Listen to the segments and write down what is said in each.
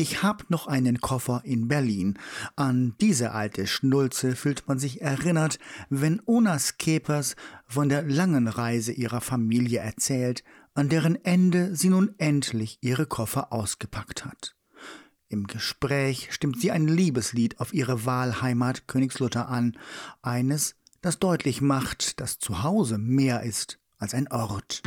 Ich hab noch einen Koffer in Berlin. An diese alte Schnulze fühlt man sich erinnert, wenn Ona Skepers von der langen Reise ihrer Familie erzählt, an deren Ende sie nun endlich ihre Koffer ausgepackt hat. Im Gespräch stimmt sie ein Liebeslied auf ihre Wahlheimat Königslutter an, eines, das deutlich macht, dass zu Hause mehr ist als ein Ort.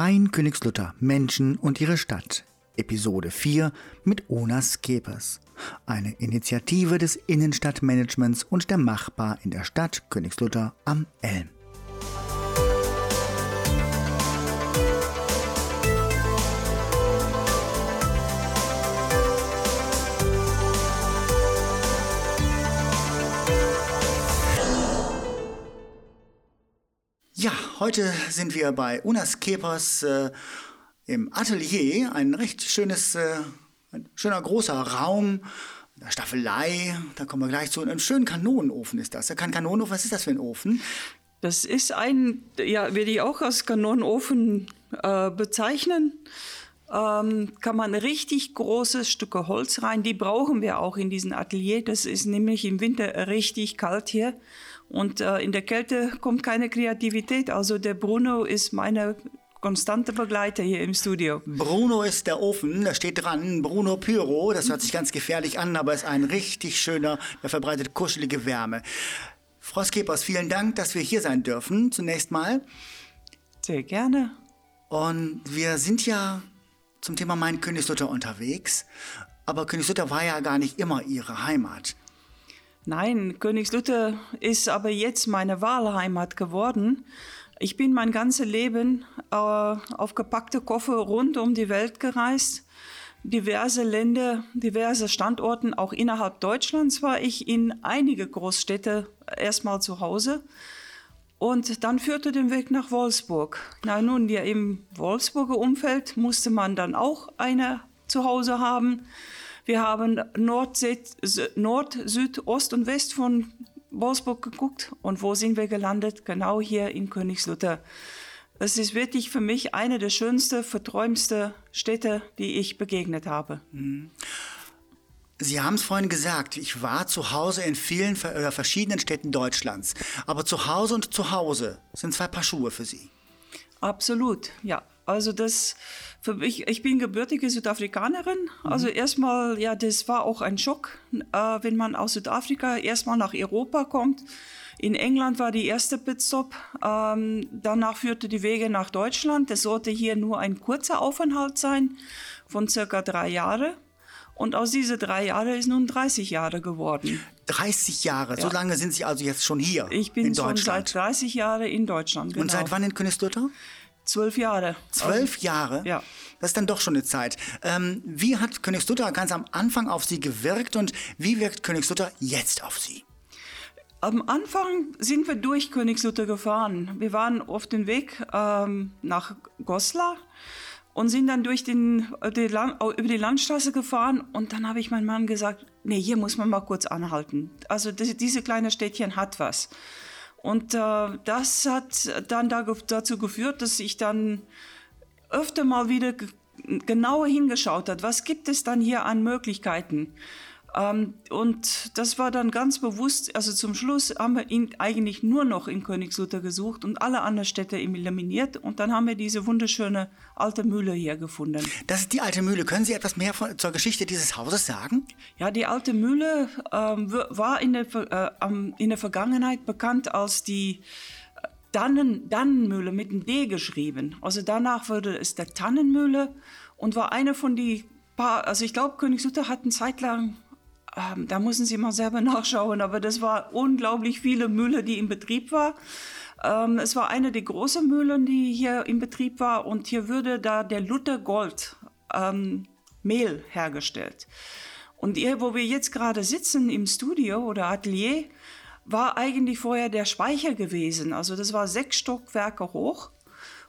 Mein Königslutter, Menschen und ihre Stadt. Episode 4 mit Ona Skepers. Eine Initiative des Innenstadtmanagements und der Machbar in der Stadt Königslutter am Elm. Heute sind wir bei Unas Kepers äh, im Atelier. Ein recht schönes, äh, ein schöner großer Raum. Eine Staffelei, da kommen wir gleich zu. Ein schöner Kanonenofen ist das. Kein Kanonenofen, was ist das für ein Ofen? Das ist ein, ja, würde ich auch als Kanonenofen äh, bezeichnen. Ähm, kann man richtig große Stücke Holz rein. Die brauchen wir auch in diesem Atelier. Das ist nämlich im Winter richtig kalt hier. Und äh, in der Kälte kommt keine Kreativität. Also der Bruno ist meine konstante Begleiter hier im Studio. Bruno ist der Ofen, da steht dran, Bruno Pyro. Das hört sich ganz gefährlich an, aber ist ein richtig schöner, der verbreitet kuschelige Wärme. Frau Skepers, vielen Dank, dass wir hier sein dürfen, zunächst mal. Sehr gerne. Und wir sind ja zum Thema Mein Königslutter unterwegs. Aber Königslutter war ja gar nicht immer ihre Heimat. Nein, Königslutter ist aber jetzt meine Wahlheimat geworden. Ich bin mein ganzes Leben äh, auf gepackte Koffer rund um die Welt gereist. Diverse Länder, diverse Standorten, auch innerhalb Deutschlands war ich in einige Großstädte erstmal zu Hause. Und dann führte den Weg nach Wolfsburg. Na nun, ja, im Wolfsburger Umfeld musste man dann auch eine zu Hause haben. Wir haben Nord, Nord, Süd, Ost und West von Wolfsburg geguckt. Und wo sind wir gelandet? Genau hier in Königslutter. Es ist wirklich für mich eine der schönsten, verträumsten Städte, die ich begegnet habe. Mhm. Sie haben es vorhin gesagt, ich war zu Hause in vielen äh, verschiedenen Städten Deutschlands. Aber zu Hause und zu Hause sind zwei Paar Schuhe für Sie. Absolut, ja. Also das für mich, ich bin gebürtige Südafrikanerin. Mhm. Also erstmal, ja, das war auch ein Schock, äh, wenn man aus Südafrika erstmal nach Europa kommt. In England war die erste Pitstop. Ähm, danach führte die Wege nach Deutschland. Das sollte hier nur ein kurzer Aufenthalt sein von circa drei Jahren. Und aus diesen drei Jahren ist nun 30 Jahre geworden. 30 Jahre, ja. so lange sind Sie also jetzt schon hier ich bin in Deutschland? schon seit 30 Jahren in Deutschland. Genau. Und seit wann in Königslutter? Zwölf Jahre. Zwölf Jahre? Ja. Das ist dann doch schon eine Zeit. Ähm, wie hat Königslutter ganz am Anfang auf Sie gewirkt und wie wirkt Königslutter jetzt auf Sie? Am Anfang sind wir durch Königslutter gefahren. Wir waren auf dem Weg ähm, nach Goslar und sind dann durch den, die über die Landstraße gefahren und dann habe ich meinem Mann gesagt, nee, hier muss man mal kurz anhalten. Also das, diese kleine Städtchen hat was. Und äh, das hat dann dazu geführt, dass ich dann öfter mal wieder genauer hingeschaut habe, was gibt es dann hier an Möglichkeiten. Ähm, und das war dann ganz bewusst, also zum Schluss haben wir ihn eigentlich nur noch in Königslutter gesucht und alle anderen Städte eliminiert und dann haben wir diese wunderschöne alte Mühle hier gefunden. Das ist die alte Mühle. Können Sie etwas mehr von, zur Geschichte dieses Hauses sagen? Ja, die alte Mühle ähm, war in der, äh, in der Vergangenheit bekannt als die äh, Dannen, Dannenmühle mit einem D geschrieben. Also danach wurde es der Tannenmühle und war eine von die paar, also ich glaube, Königslutter hat eine Zeit lang ähm, da müssen Sie mal selber nachschauen, aber das war unglaublich viele Mühle, die in Betrieb war. Ähm, es war eine der großen Mühlen, die hier in Betrieb war und hier würde da der Luther Gold ähm, Mehl hergestellt. Und hier, wo wir jetzt gerade sitzen im Studio oder Atelier, war eigentlich vorher der Speicher gewesen. Also das war sechs Stockwerke hoch.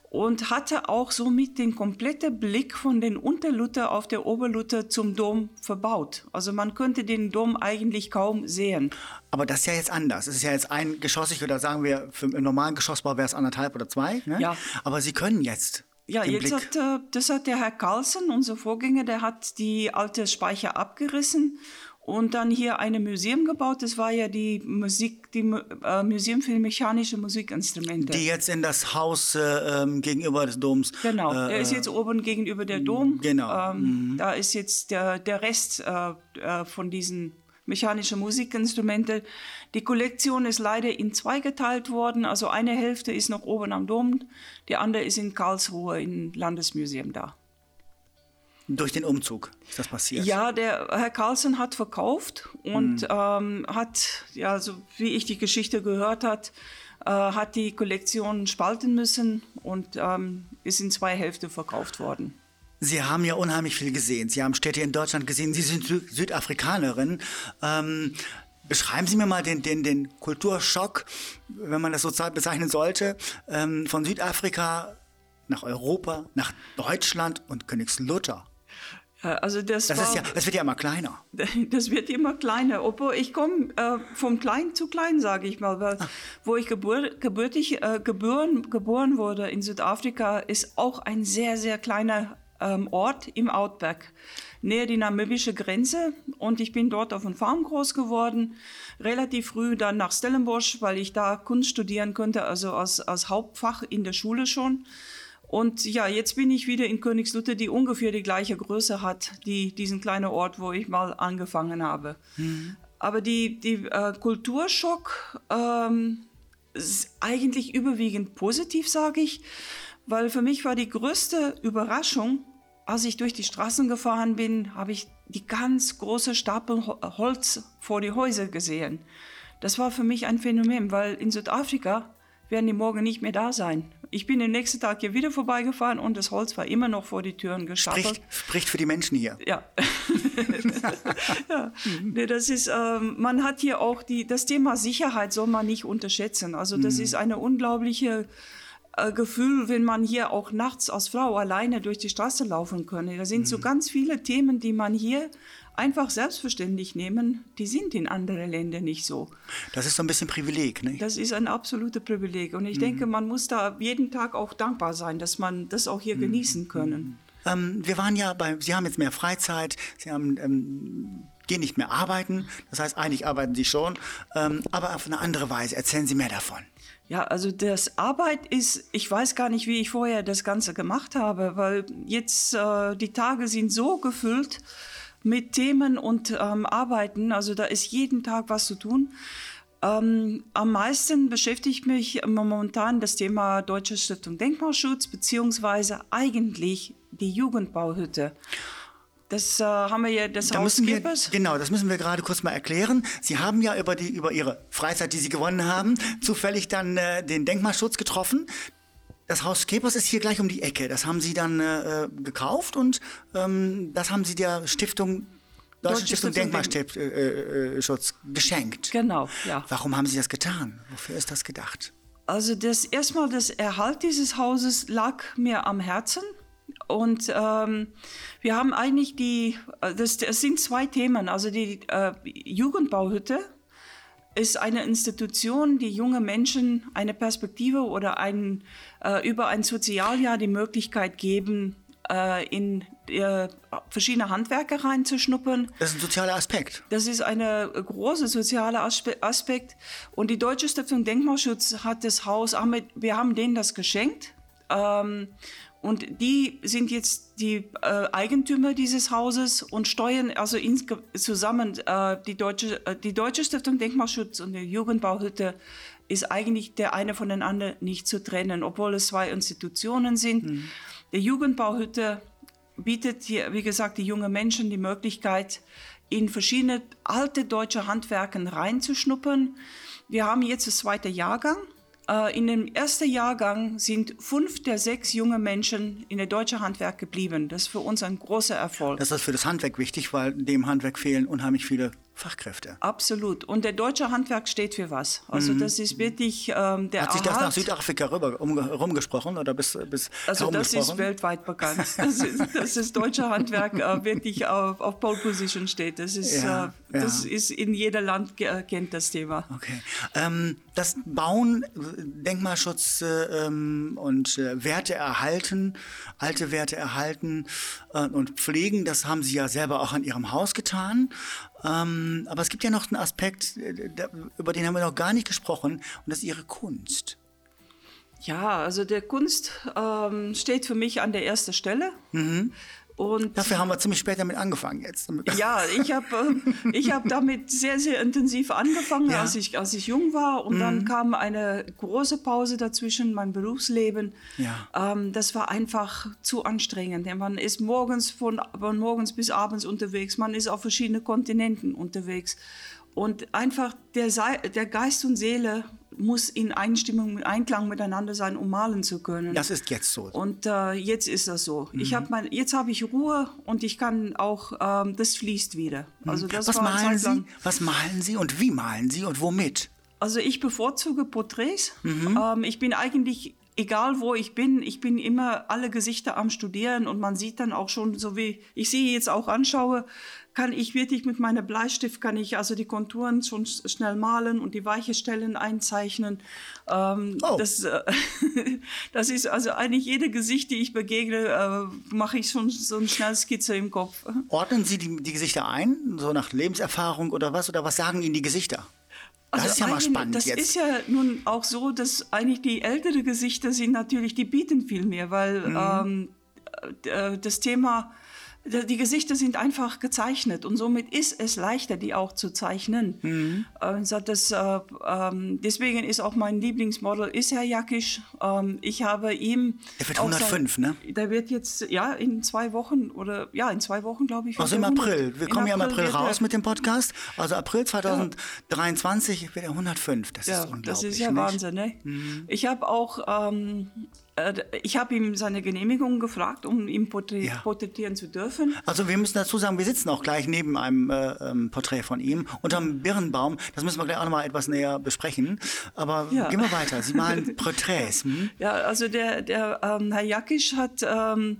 Und hatte auch somit den kompletten Blick von den Unterlutte auf der Oberlutte zum Dom verbaut. Also man könnte den Dom eigentlich kaum sehen. Aber das ist ja jetzt anders. Es ist ja jetzt eingeschossig oder sagen wir, für, im normalen Geschossbau wäre es anderthalb oder zwei. Ne? Ja. Aber Sie können jetzt. Ja, den jetzt Blick. hat, äh, das hat der Herr Carlsen, unser Vorgänger, der hat die alte Speicher abgerissen und dann hier ein Museum gebaut. Das war ja die Musik, die äh, Museum für mechanische Musikinstrumente. Die jetzt in das Haus äh, ähm, gegenüber des Doms. Genau, äh, der ist jetzt oben gegenüber der Dom. genau. Ähm, Da ist jetzt der, der Rest äh, äh, von diesen mechanischen Musikinstrumente. Die Kollektion ist leider in zwei geteilt worden. Also eine Hälfte ist noch oben am Dom, die andere ist in Karlsruhe im Landesmuseum da. Durch den Umzug ist das passiert. Ja, der Herr Carlsen hat verkauft und ähm, hat, ja, so wie ich die Geschichte gehört hat, äh, hat die Kollektion spalten müssen und ähm, ist in zwei Hälften verkauft worden. Sie haben ja unheimlich viel gesehen. Sie haben Städte in Deutschland gesehen. Sie sind Sü Südafrikanerin. Ähm, beschreiben Sie mir mal den, den, den Kulturschock, wenn man das so bezeichnen sollte, ähm, von Südafrika nach Europa, nach Deutschland und Königslutter. Ja, Also das, Das, war, ja, das wird ja immer kleiner. das wird immer kleiner. Obwohl ich komme äh, vom Klein zu Klein, sage ich mal. Weil, Wo ich gebur gebürtig, äh, geboren, geboren wurde in Südafrika, ist auch ein sehr, sehr kleiner ähm, Ort im Outback, näher die namibische Grenze. Und ich bin dort auf einer Farm groß geworden. Relativ früh dann nach Stellenbosch, weil ich da Kunst studieren konnte, also als, als Hauptfach in der Schule schon. Und ja, jetzt bin ich wieder in Königslutter, die ungefähr die gleiche Größe hat, die, diesen kleinen Ort, wo ich mal angefangen habe. Aber die, die äh, Kulturschock ähm, ist eigentlich überwiegend positiv, sage ich, weil für mich war die größte Überraschung, als ich durch die Straßen gefahren bin, habe ich die ganz große Stapel Ho- Holz vor die Häuser gesehen. Das war für mich ein Phänomen, weil in Südafrika werden die morgen nicht mehr da sein. Ich bin den nächsten Tag hier wieder vorbeigefahren und das Holz war immer noch vor die Türen gestapelt. Spricht, spricht für die Menschen hier. Ja. ja. Nee, das ist, ähm, man hat hier auch die, das Thema Sicherheit soll man nicht unterschätzen. Also das ist eine unglaubliche äh, Gefühl, wenn man hier auch nachts als Frau alleine durch die Straße laufen kann. Da sind so ganz viele Themen, die man hier einfach selbstverständlich nehmen, die sind in anderen Ländern nicht so. Das ist so ein bisschen Privileg, ne? Das ist ein absolutes Privileg. Und ich denke, man muss da jeden Tag auch dankbar sein, dass man das auch hier genießen können. Ähm, wir waren ja bei, Sie haben jetzt mehr Freizeit, Sie haben, ähm, gehen nicht mehr arbeiten. Das heißt, eigentlich arbeiten Sie schon, ähm, aber auf eine andere Weise. Erzählen Sie mehr davon. Ja, also das Arbeit ist, ich weiß gar nicht, wie ich vorher das Ganze gemacht habe, weil jetzt äh, die Tage sind so gefüllt mit Themen und ähm, Arbeiten, also da ist jeden Tag was zu tun. Ähm, am meisten beschäftigt mich momentan das Thema Deutsche Stiftung Denkmalschutz, beziehungsweise eigentlich die Jugendbauhütte. Das äh, haben wir ja, das Da müssen wir, genau, das müssen wir gerade kurz mal erklären. Sie haben ja über, die, über Ihre Freizeit, die Sie gewonnen haben, zufällig dann äh, den Denkmalschutz getroffen. Das Haus Kepers ist hier gleich um die Ecke. Das haben Sie dann äh, äh, gekauft und ähm, das haben Sie der Stiftung, Deutschen Deutsche Stiftung Stiftung Denkmalschutz äh, äh, Schutz geschenkt. Genau, ja. Warum haben Sie das getan? Wofür ist das gedacht? Also das erstmal das Erhalt dieses Hauses lag mir am Herzen. Und ähm, wir haben eigentlich die, das, das sind zwei Themen. Also die äh, Jugendbauhütte ist eine Institution, die junge Menschen eine Perspektive oder ein, äh, über ein Sozialjahr die Möglichkeit geben, äh, in äh, verschiedene Handwerke reinzuschnuppern. Das ist ein sozialer Aspekt. Das ist ein großer sozialer Aspe Aspekt. Und die Deutsche Stiftung Denkmalschutz hat das Haus, wir haben denen das geschenkt. Ähm, und die sind jetzt die äh, Eigentümer dieses Hauses und steuern also zusammen äh, die, Deutsche, äh, die Deutsche Stiftung Denkmalschutz und die Jugendbauhütte ist eigentlich der eine von den anderen nicht zu trennen, obwohl es zwei Institutionen sind. Der Jugendbauhütte bietet, hier, wie gesagt, die jungen Menschen die Möglichkeit, in verschiedene alte deutsche Handwerken reinzuschnuppern. Wir haben jetzt das zweite Jahrgang. Äh, In dem ersten Jahrgang sind fünf der sechs junge Menschen in der deutschen Handwerk geblieben. Das ist für uns ein großer Erfolg. Das ist für das Handwerk wichtig, weil dem Handwerk fehlen unheimlich viele Fachkräfte. Absolut. Und der deutsche Handwerk steht für was. Also Mhm. das ist wirklich ähm, der Hat sich das nach Südafrika rüber, um, rumgesprochen oder bis, bis Also das ist weltweit bekannt, dass, das deutsche Handwerk äh, wirklich auf, auf Pole Position steht. Das ist, Ja, äh, das ja. ist in jeder Land äh, kennt das Thema. Okay. Ähm, das Bauen, Denkmalschutz äh, ähm, und äh, Werte erhalten, alte Werte erhalten äh, und pflegen, das haben Sie ja selber auch an Ihrem Haus getan. Ähm, aber es gibt ja noch einen Aspekt, äh, über den haben wir noch gar nicht gesprochen, und das ist Ihre Kunst. Ja, also der Kunst ähm, steht für mich an der ersten Stelle. Und Dafür haben wir ziemlich spät damit angefangen jetzt. Ja, ich habe äh, ich hab damit sehr, sehr intensiv angefangen, Ja. Mhm. als, ich, als ich jung war. Und dann kam eine große Pause dazwischen, mein Berufsleben. Ja. Ähm, das war einfach zu anstrengend. Denn Man ist morgens von, von morgens bis abends unterwegs, man ist auf verschiedene Kontinenten unterwegs. Und einfach der, der Geist und Seele muss in Einstimmung, in Einklang miteinander sein, um malen zu können. Das ist jetzt so. Und äh, jetzt ist das so. Mhm. Ich hab mein, jetzt habe ich Ruhe und ich kann auch, ähm, das fließt wieder. Also das Was malen Sie? Was malen Sie und wie malen Sie und womit? Also ich bevorzuge Porträts. Mhm. Ähm, ich bin eigentlich, egal wo ich bin, ich bin immer alle Gesichter am Studieren und man sieht dann auch schon, so wie ich sie jetzt auch anschaue, kann ich wirklich mit meinem Bleistift, kann ich also die Konturen schon sch- schnell malen und die weiche Stellen einzeichnen. Ähm, Oh. das, äh, das ist also eigentlich jede Gesicht, die ich begegne, äh, mache ich schon so eine Schnellskizze im Kopf. Ordnen Sie die, die Gesichter ein, so nach Lebenserfahrung oder was? Oder was sagen Ihnen die Gesichter? Das ist ja mal spannend Also Das jetzt. ist ja nun auch so, dass eigentlich die ältere Gesichter sind natürlich, die bieten viel mehr, weil Mhm. ähm, äh, das Thema, die Gesichter sind einfach gezeichnet und somit ist es leichter, die auch zu zeichnen. Mhm. Äh, das, äh, ähm, deswegen ist auch mein Lieblingsmodel ist Herr Jakisch. Ähm, ich habe ihm Er wird auch 105, ne? Der wird jetzt ja in zwei Wochen oder ja in zwei Wochen glaube ich. Also im 100. April. Wir In kommen ja im April raus mit dem Podcast. Also April 2023 wird er 105. Das Ja, ist unglaublich. das ist ja nicht? Wahnsinn, ne? Mhm. Ich habe auch, ähm, äh, ich habe ihm seine Genehmigung gefragt, um ihn porträt Ja. porträtieren zu dürfen. Also wir müssen dazu sagen, wir sitzen auch gleich neben einem äh, ähm, Porträt von ihm unterm Birnbaum. Das müssen wir gleich auch noch mal etwas näher besprechen. Aber Ja. gehen wir weiter. Sie malen Porträts. Hm? Ja, also der, der ähm, Herr Jakisch hat, ähm,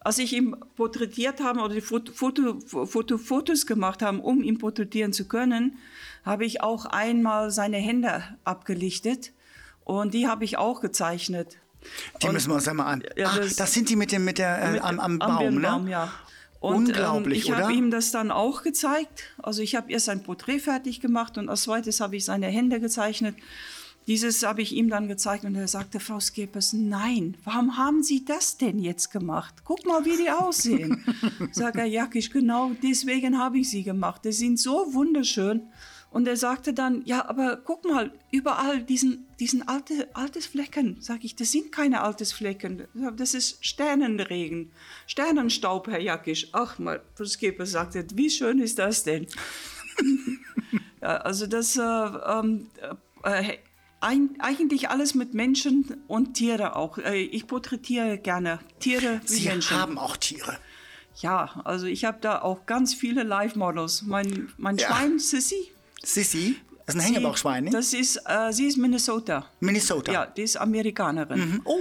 als ich ihn porträtiert habe oder die Foto, Foto, Foto, Fotos gemacht haben, um ihn porträtieren zu können, habe ich auch einmal seine Hände abgelichtet und die habe ich auch gezeichnet. Die Und- müssen wir uns einmal an. Ja, das- das, sind die mit dem mit der äh, Mit- am, am Baum, Birnbaum, ne? ja. Und, Unglaublich, ähm, ich habe ihm das dann auch gezeigt. Also ich habe erst sein Porträt fertig gemacht und als zweites habe ich seine Hände gezeichnet. Dieses habe ich ihm dann gezeigt und er sagte, Frau Skepers, nein, warum haben Sie das denn jetzt gemacht? Guck mal, wie die aussehen. Sag er, Jakisch, genau deswegen habe ich sie gemacht. Die sind so wunderschön. Und er sagte dann, ja, aber guck mal, überall diesen, diesen alte, altes Flecken. Sag ich, das sind keine altes Flecken. Das ist Sternenregen, Sternenstaub, Herr Jakisch. Ach mal, Frau Skipper sagte, wie schön ist das denn? ja, also das, äh, ähm, äh, ein, eigentlich alles mit Menschen und Tiere auch. Äh, ich porträtiere gerne Tiere wie Sie Menschen. haben auch Tiere. Ja, also ich habe da auch ganz viele Live-Models. Mein, mein Ja. Schwein, Sissy. Sissy, das ist ein sie- Hängebauchschwein, nicht? Das ist, äh, sie ist Minnesota. Minnesota. Ja, die ist Amerikanerin. Oh,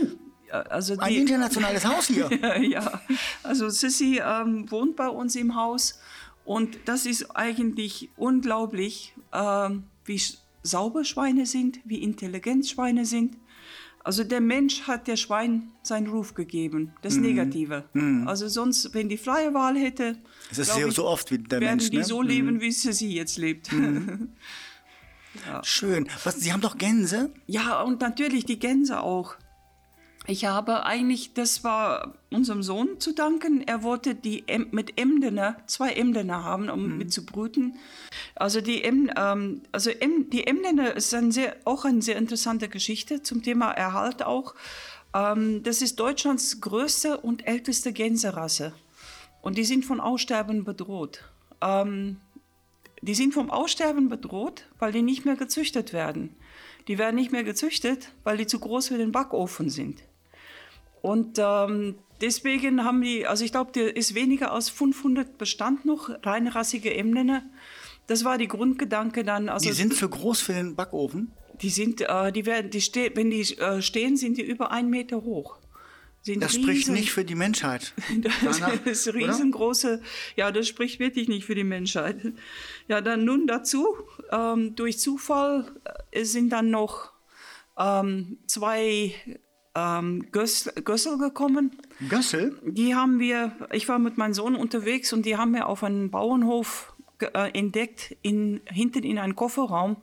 Ja, Also ein die, internationales Haus hier. ja, also Sissy ähm, wohnt bei uns im Haus und das ist eigentlich unglaublich, ähm, wie sauber Schweine sind, wie intelligent Schweine sind. Also der Mensch hat der Schwein seinen Ruf gegeben, das Mhm. Negative. Also sonst, wenn die freie Wahl hätte, Es ist ich, so oft wie der werden Mensch, die ne? so leben, wie Sissy jetzt lebt. Schön. Was, Sie haben doch Gänse? Ja, und natürlich die Gänse auch. Ich habe eigentlich, das war unserem Sohn zu danken. Er wollte die Em mit Emdener, zwei Emdener haben, um mit zu brüten. Also die, em ähm, also em die Emdener ist ein sehr, auch eine sehr interessante Geschichte zum Thema Erhalt auch. Ähm, das ist Deutschlands größte und älteste Gänserasse. Und die sind von Aussterben bedroht. Ähm, die sind vom Aussterben bedroht, weil die nicht mehr gezüchtet werden. Die werden nicht mehr gezüchtet, weil die zu groß für den Backofen sind. Und ähm, deswegen haben die, also ich glaube, der ist weniger als 500 Bestand noch, reinrassige Emdener. das war die Grundgedanke dann. Also, die sind für groß für den Backofen? Die sind, äh, die werden, die ste wenn die äh, stehen, sind die über einen Meter hoch. Sind das riesen, spricht nicht für die Menschheit. das ist riesengroße, oder? ja, das spricht wirklich nicht für die Menschheit. Ja, dann nun dazu, ähm, durch Zufall äh, sind dann noch ähm, zwei ähm, Gös Gössel gekommen. Gössel? Die haben wir, ich war mit meinem Sohn unterwegs und die haben wir auf einem Bauernhof äh, entdeckt, in, hinten in einem Kofferraum.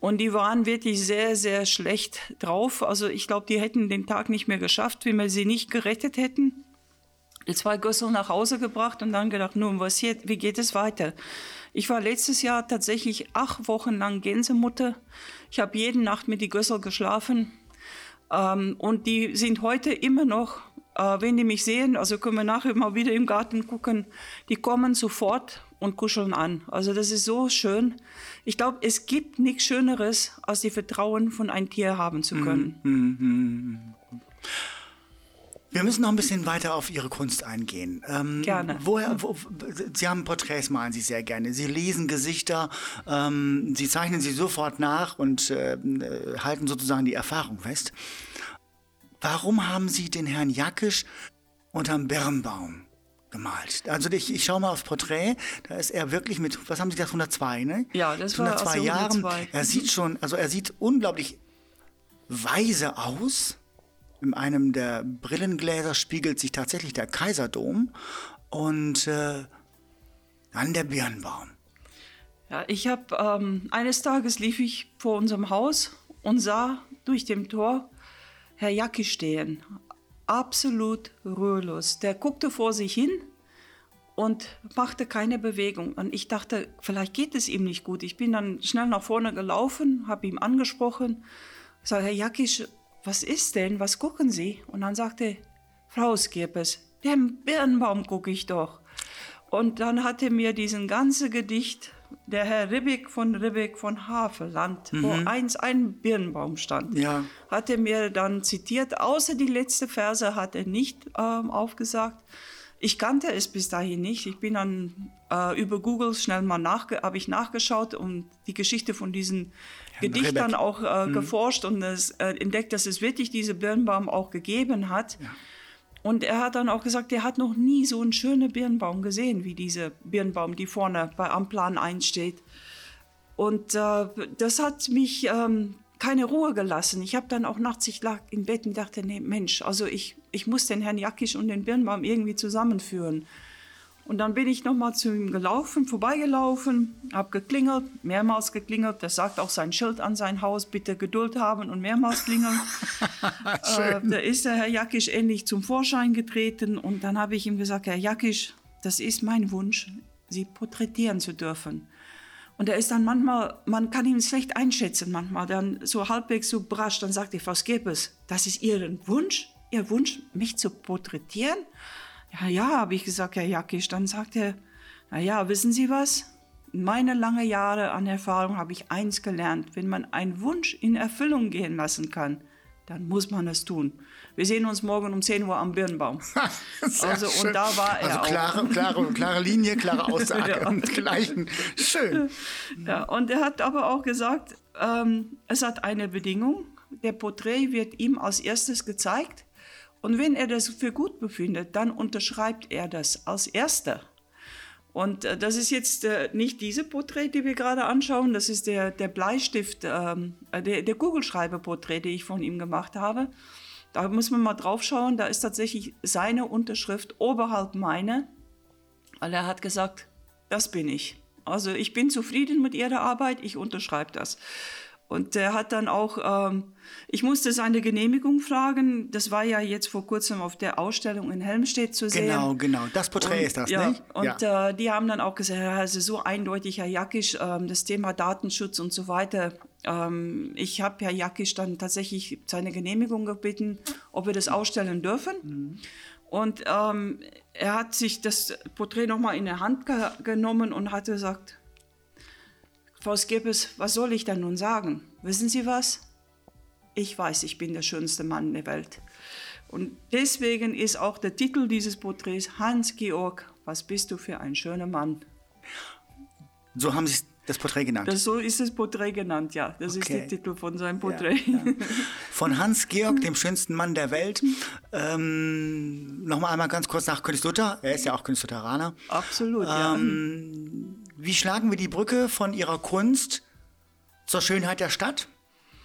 Und die waren wirklich sehr, sehr schlecht drauf. Also ich glaube, die hätten den Tag nicht mehr geschafft, wenn wir sie nicht gerettet hätten. Die zwei Gössel nach Hause gebracht und dann gedacht, nun, was hier, wie geht es weiter? Ich war letztes Jahr tatsächlich acht Wochen lang Gänsemutter. Ich habe jede Nacht mit die Gössel geschlafen. Ähm, und die sind heute immer noch, äh, wenn die mich sehen, also können wir nachher mal wieder im Garten gucken, die kommen sofort und kuscheln an. Also das ist so schön. Ich glaube, es gibt nichts Schöneres, als die Vertrauen von einem Tier haben zu können. Mhm, mhm, mhm. Wir müssen noch ein bisschen weiter auf Ihre Kunst eingehen. Ähm, gerne. Woher, wo, Sie haben Porträts, malen Sie sehr gerne. Sie lesen Gesichter, ähm, Sie zeichnen sie sofort nach und äh, halten sozusagen die Erfahrung fest. Warum haben Sie den Herrn Jackisch unterm Birnbaum gemalt. Also ich, ich schaue mal aufs Porträt, da ist er wirklich mit, was haben Sie gesagt, 102, ne? Ja, das war 102 also Jahren. 102. Er sieht schon, also er sieht unglaublich weise aus. In einem der Brillengläser spiegelt sich tatsächlich der Kaiserdom und äh, dann der Birnbaum. Ja, ich habe ähm, eines Tages lief ich vor unserem Haus und sah durch dem Tor Herr Jacki stehen absolut ruhelos. Der guckte vor sich hin und machte keine Bewegung. Und ich dachte, vielleicht geht es ihm nicht gut. Ich bin dann schnell nach vorne gelaufen, habe ihm angesprochen, sagte, Herr Jakisch, was ist denn? Was gucken Sie? Und dann sagte, Frau Skirpes, den Birnbaum gucke ich doch. Und dann hat er mir diesen ganzen Gedicht der Herr Ribbeck von Ribbeck von Havelland, mhm. wo eins ein Birnbaum stand, ja. hat er mir dann zitiert. Außer die letzte Verse hat er nicht ähm, aufgesagt. Ich kannte es bis dahin nicht. Ich bin dann äh, über Google schnell mal nach, habe ich nachgeschaut und die Geschichte von diesem Gedicht dann auch äh, mhm. geforscht und es, äh, entdeckt, dass es wirklich diese Birnbaum auch gegeben hat. Ja. Und er hat dann auch gesagt, er hat noch nie so einen schönen Birnbaum gesehen wie diese Birnbaum, die vorne bei Amplan einsteht. Und äh, das hat mich ähm, keine Ruhe gelassen. Ich habe dann auch nachts, ich lag im Bett und dachte, nee, Mensch, also ich, ich muss den Herrn Jackisch und den Birnbaum irgendwie zusammenführen. Und dann bin ich nochmal zu ihm gelaufen, vorbeigelaufen, habe geklingelt, mehrmals geklingelt. Das sagt auch sein Schild an sein Haus, bitte Geduld haben und mehrmals klingeln. äh, da ist der Herr Jackisch endlich zum Vorschein getreten und dann habe ich ihm gesagt, Herr Jackisch, das ist mein Wunsch, Sie porträtieren zu dürfen. Und er ist dann manchmal, man kann ihn schlecht einschätzen manchmal, dann so halbwegs so brasch, dann sagt die Frau Skepes, das ist Ihr Wunsch, Ihr Wunsch, mich zu porträtieren? Ja, ja, habe ich gesagt, Herr Jackisch. Dann sagt er, na ja, wissen Sie was? In meine lange Jahre an Erfahrung habe ich eins gelernt. Wenn man einen Wunsch in Erfüllung gehen lassen kann, dann muss man es tun. Wir sehen uns morgen um 10 Uhr am Birnbaum. also, schön. und da war er also klare, auch. Klare, klare Linie, klare Aussage ja. und gleichen. Schön. Ja, und er hat aber auch gesagt, ähm, es hat eine Bedingung. Der Porträt wird ihm als erstes gezeigt und wenn er das für gut befindet, dann unterschreibt er das als Erster. Und äh, das ist jetzt äh, nicht diese Porträt, die wir gerade anschauen, das ist der, der Bleistift, ähm, äh, der, der Kugelschreiberporträt, den ich von ihm gemacht habe. Da muss man mal drauf schauen, da ist tatsächlich seine Unterschrift oberhalb meine, weil er hat gesagt, das bin ich. Also ich bin zufrieden mit Ihrer Arbeit, ich unterschreibe das. Und der hat dann auch, ähm, ich musste seine Genehmigung fragen. Das war ja jetzt vor kurzem auf der Ausstellung in Helmstedt zu sehen. Genau, genau. Das Porträt und, ist das, ja, nicht? Und ja. äh, die haben dann auch gesagt, also so eindeutig, Herr Jackisch, ähm, das Thema Datenschutz und so weiter. Ähm, ich habe Herr Jackisch dann tatsächlich seine Genehmigung gebeten, ob wir das ausstellen dürfen. Mhm. Und ähm, er hat sich das Porträt nochmal in der Hand ge genommen und hat gesagt, Frau Skippes, was soll ich denn nun sagen? Wissen Sie was? Ich weiß, ich bin der schönste Mann der Welt. Und deswegen ist auch der Titel dieses Porträts Hans-Georg, was bist du für ein schöner Mann? So haben Sie das Porträt genannt. Das, so ist das Porträt genannt, ja. Das okay. ist der Titel von seinem Porträt. Ja, ja. Von Hans Georg, dem schönsten Mann der Welt. Ähm, Nochmal einmal ganz kurz nach Königslutter. Er ist ja auch Königslutheraner. Absolut, ähm, ja. Wie schlagen wir die Brücke von Ihrer Kunst zur Schönheit der Stadt?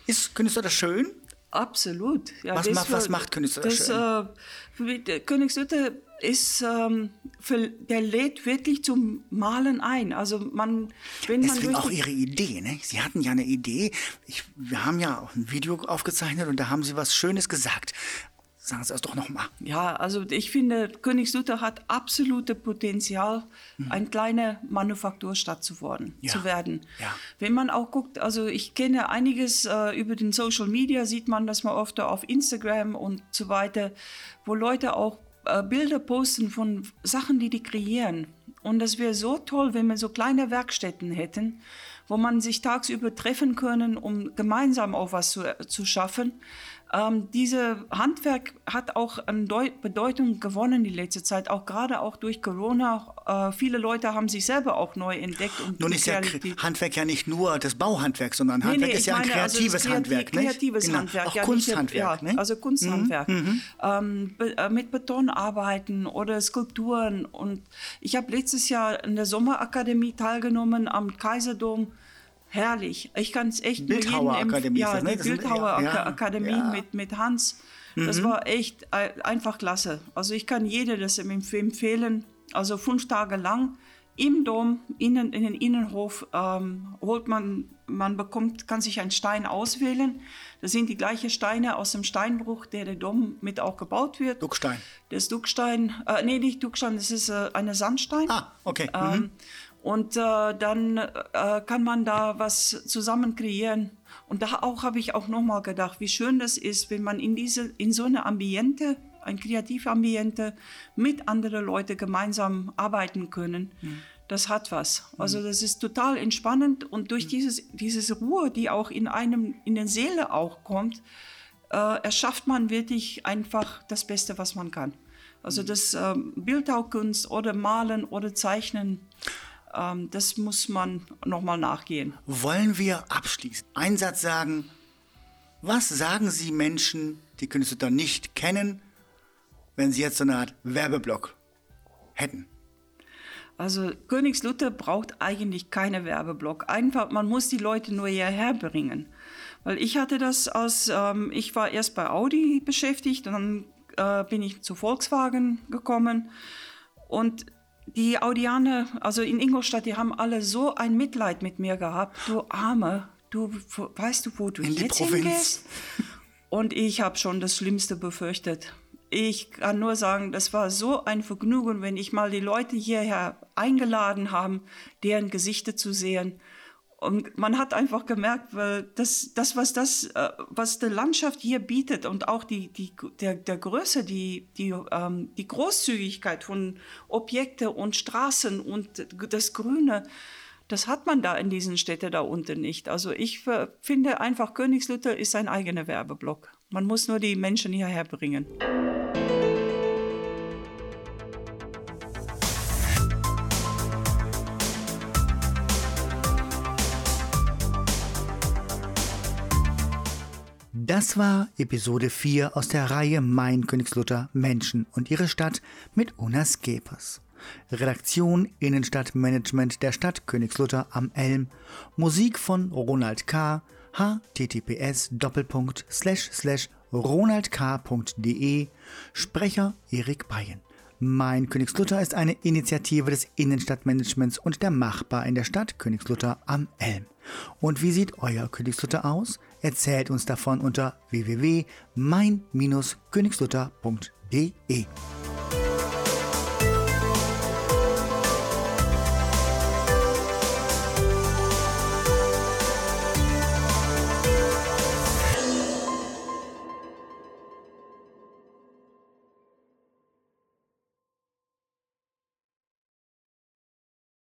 Ist Königslutter schön? Absolut. Ja, was, macht, was macht Königslutter schön? Äh, Königslutter ist, ähm, für, der lädt wirklich zum Malen ein. Also man, wenn Deswegen man auch Ihre Idee, ne? Sie hatten ja eine Idee. Ich, wir haben ja auch ein Video aufgezeichnet und da haben Sie was Schönes gesagt. Sagen Sie das doch nochmal. Ja, also ich finde, Königslutter hat absolute Potenzial, mhm. eine kleine Manufakturstadt zu werden. Ja. Zu werden. Ja. Wenn man auch guckt, also ich kenne einiges äh, über den Social Media, sieht man das mal oft auf Instagram und so weiter, wo Leute auch äh, Bilder posten von Sachen, die die kreieren. Und das wäre so toll, wenn wir so kleine Werkstätten hätten, wo man sich tagsüber treffen können, um gemeinsam auch was zu, zu schaffen. Ähm, diese Handwerk hat auch an Deut Bedeutung gewonnen die letzte Zeit, auch gerade auch durch Corona. Äh, viele Leute haben sich selber auch neu entdeckt. Und Nun ist ja Handwerk ja nicht nur das Bauhandwerk, sondern Handwerk nee, nee, ist ja ein also kreatives also Handwerk. Kreatives genau. Handwerk, auch ja, Kunsthandwerk. Nicht, ja, also Kunsthandwerk. Mhm, mhm. ähm, äh, mit Beton arbeiten oder Skulpturen. Und ich habe letztes Jahr in der Sommerakademie teilgenommen am Kaiserdom herrlich. Ich kann es echt Bildhauer Akademie. Ja, die Bildhauer ja, Akademie ja. Mit, mit Hans. Das mhm. war echt äh, einfach klasse. Also ich kann jedem das empfehlen. Also fünf Tage lang im Dom, innen, in den Innenhof, ähm, holt man, man bekommt, kann sich einen Stein auswählen. Das sind die gleichen Steine aus dem Steinbruch, der der Dom mit auch gebaut wird. Duckstein. Das Duckstein, äh, nee, nicht Duckstein, das ist äh, eine Sandstein. Ah, okay. Ähm, mhm. Und äh, dann äh, kann man da was zusammen kreieren. Und da auch habe ich auch nochmal gedacht, wie schön das ist, wenn man in diese in so eine Ambiente, ein Kreativambiente mit anderen Leuten gemeinsam arbeiten können. Mhm. Das hat was. Also das ist total entspannend und durch mhm. dieses dieses Ruhe, die auch in einem in der Seele auch kommt, äh, erschafft man wirklich einfach das Beste, was man kann. Also das äh, Bildhaukunst oder Malen oder Zeichnen ähm, das muss man nochmal nachgehen. Wollen wir abschließend einen Satz sagen? Was sagen Sie Menschen, die Künstler nicht kennen, wenn sie jetzt so eine Art Werbeblock hätten? Also Königslutter braucht eigentlich keine Werbeblock. Einfach, man muss die Leute nur hierher bringen. Weil ich hatte das aus, ähm, ich war erst bei Audi beschäftigt und dann äh, bin ich zu Volkswagen gekommen. Und die Audianer, also in Ingolstadt, die haben alle so ein Mitleid mit mir gehabt. Du Arme, du weißt du, wo du in jetzt hingehst? Und ich habe schon das Schlimmste befürchtet. Ich kann nur sagen, das war so ein Vergnügen, wenn ich mal die Leute hierher eingeladen haben, deren Gesichter zu sehen und man hat einfach gemerkt, weil das, was das, äh, was die Landschaft hier bietet und auch die, die, der, der Größe, die, die, ähm, die Großzügigkeit von Objekte und Straßen und das Grüne, das hat man da in diesen Städten da unten nicht. Also ich finde einfach, Königslutter ist ein eigener Werbeblock. Man muss nur die Menschen hierher bringen. Das war Episode 4 aus der Reihe Mein Königslutter Menschen und ihre Stadt mit Una Skepers. Redaktion Innenstadtmanagement der Stadt Königslutter am Elm. Musik von Ronald K. https ronaldk.de Sprecher Erik Bayen. Mein Königslutter ist eine Initiative des Innenstadtmanagements und der Machbar in der Stadt Königslutter am Elm. Und wie sieht euer Königslutter aus? Erzählt uns davon unter www.mein-königslutter.de.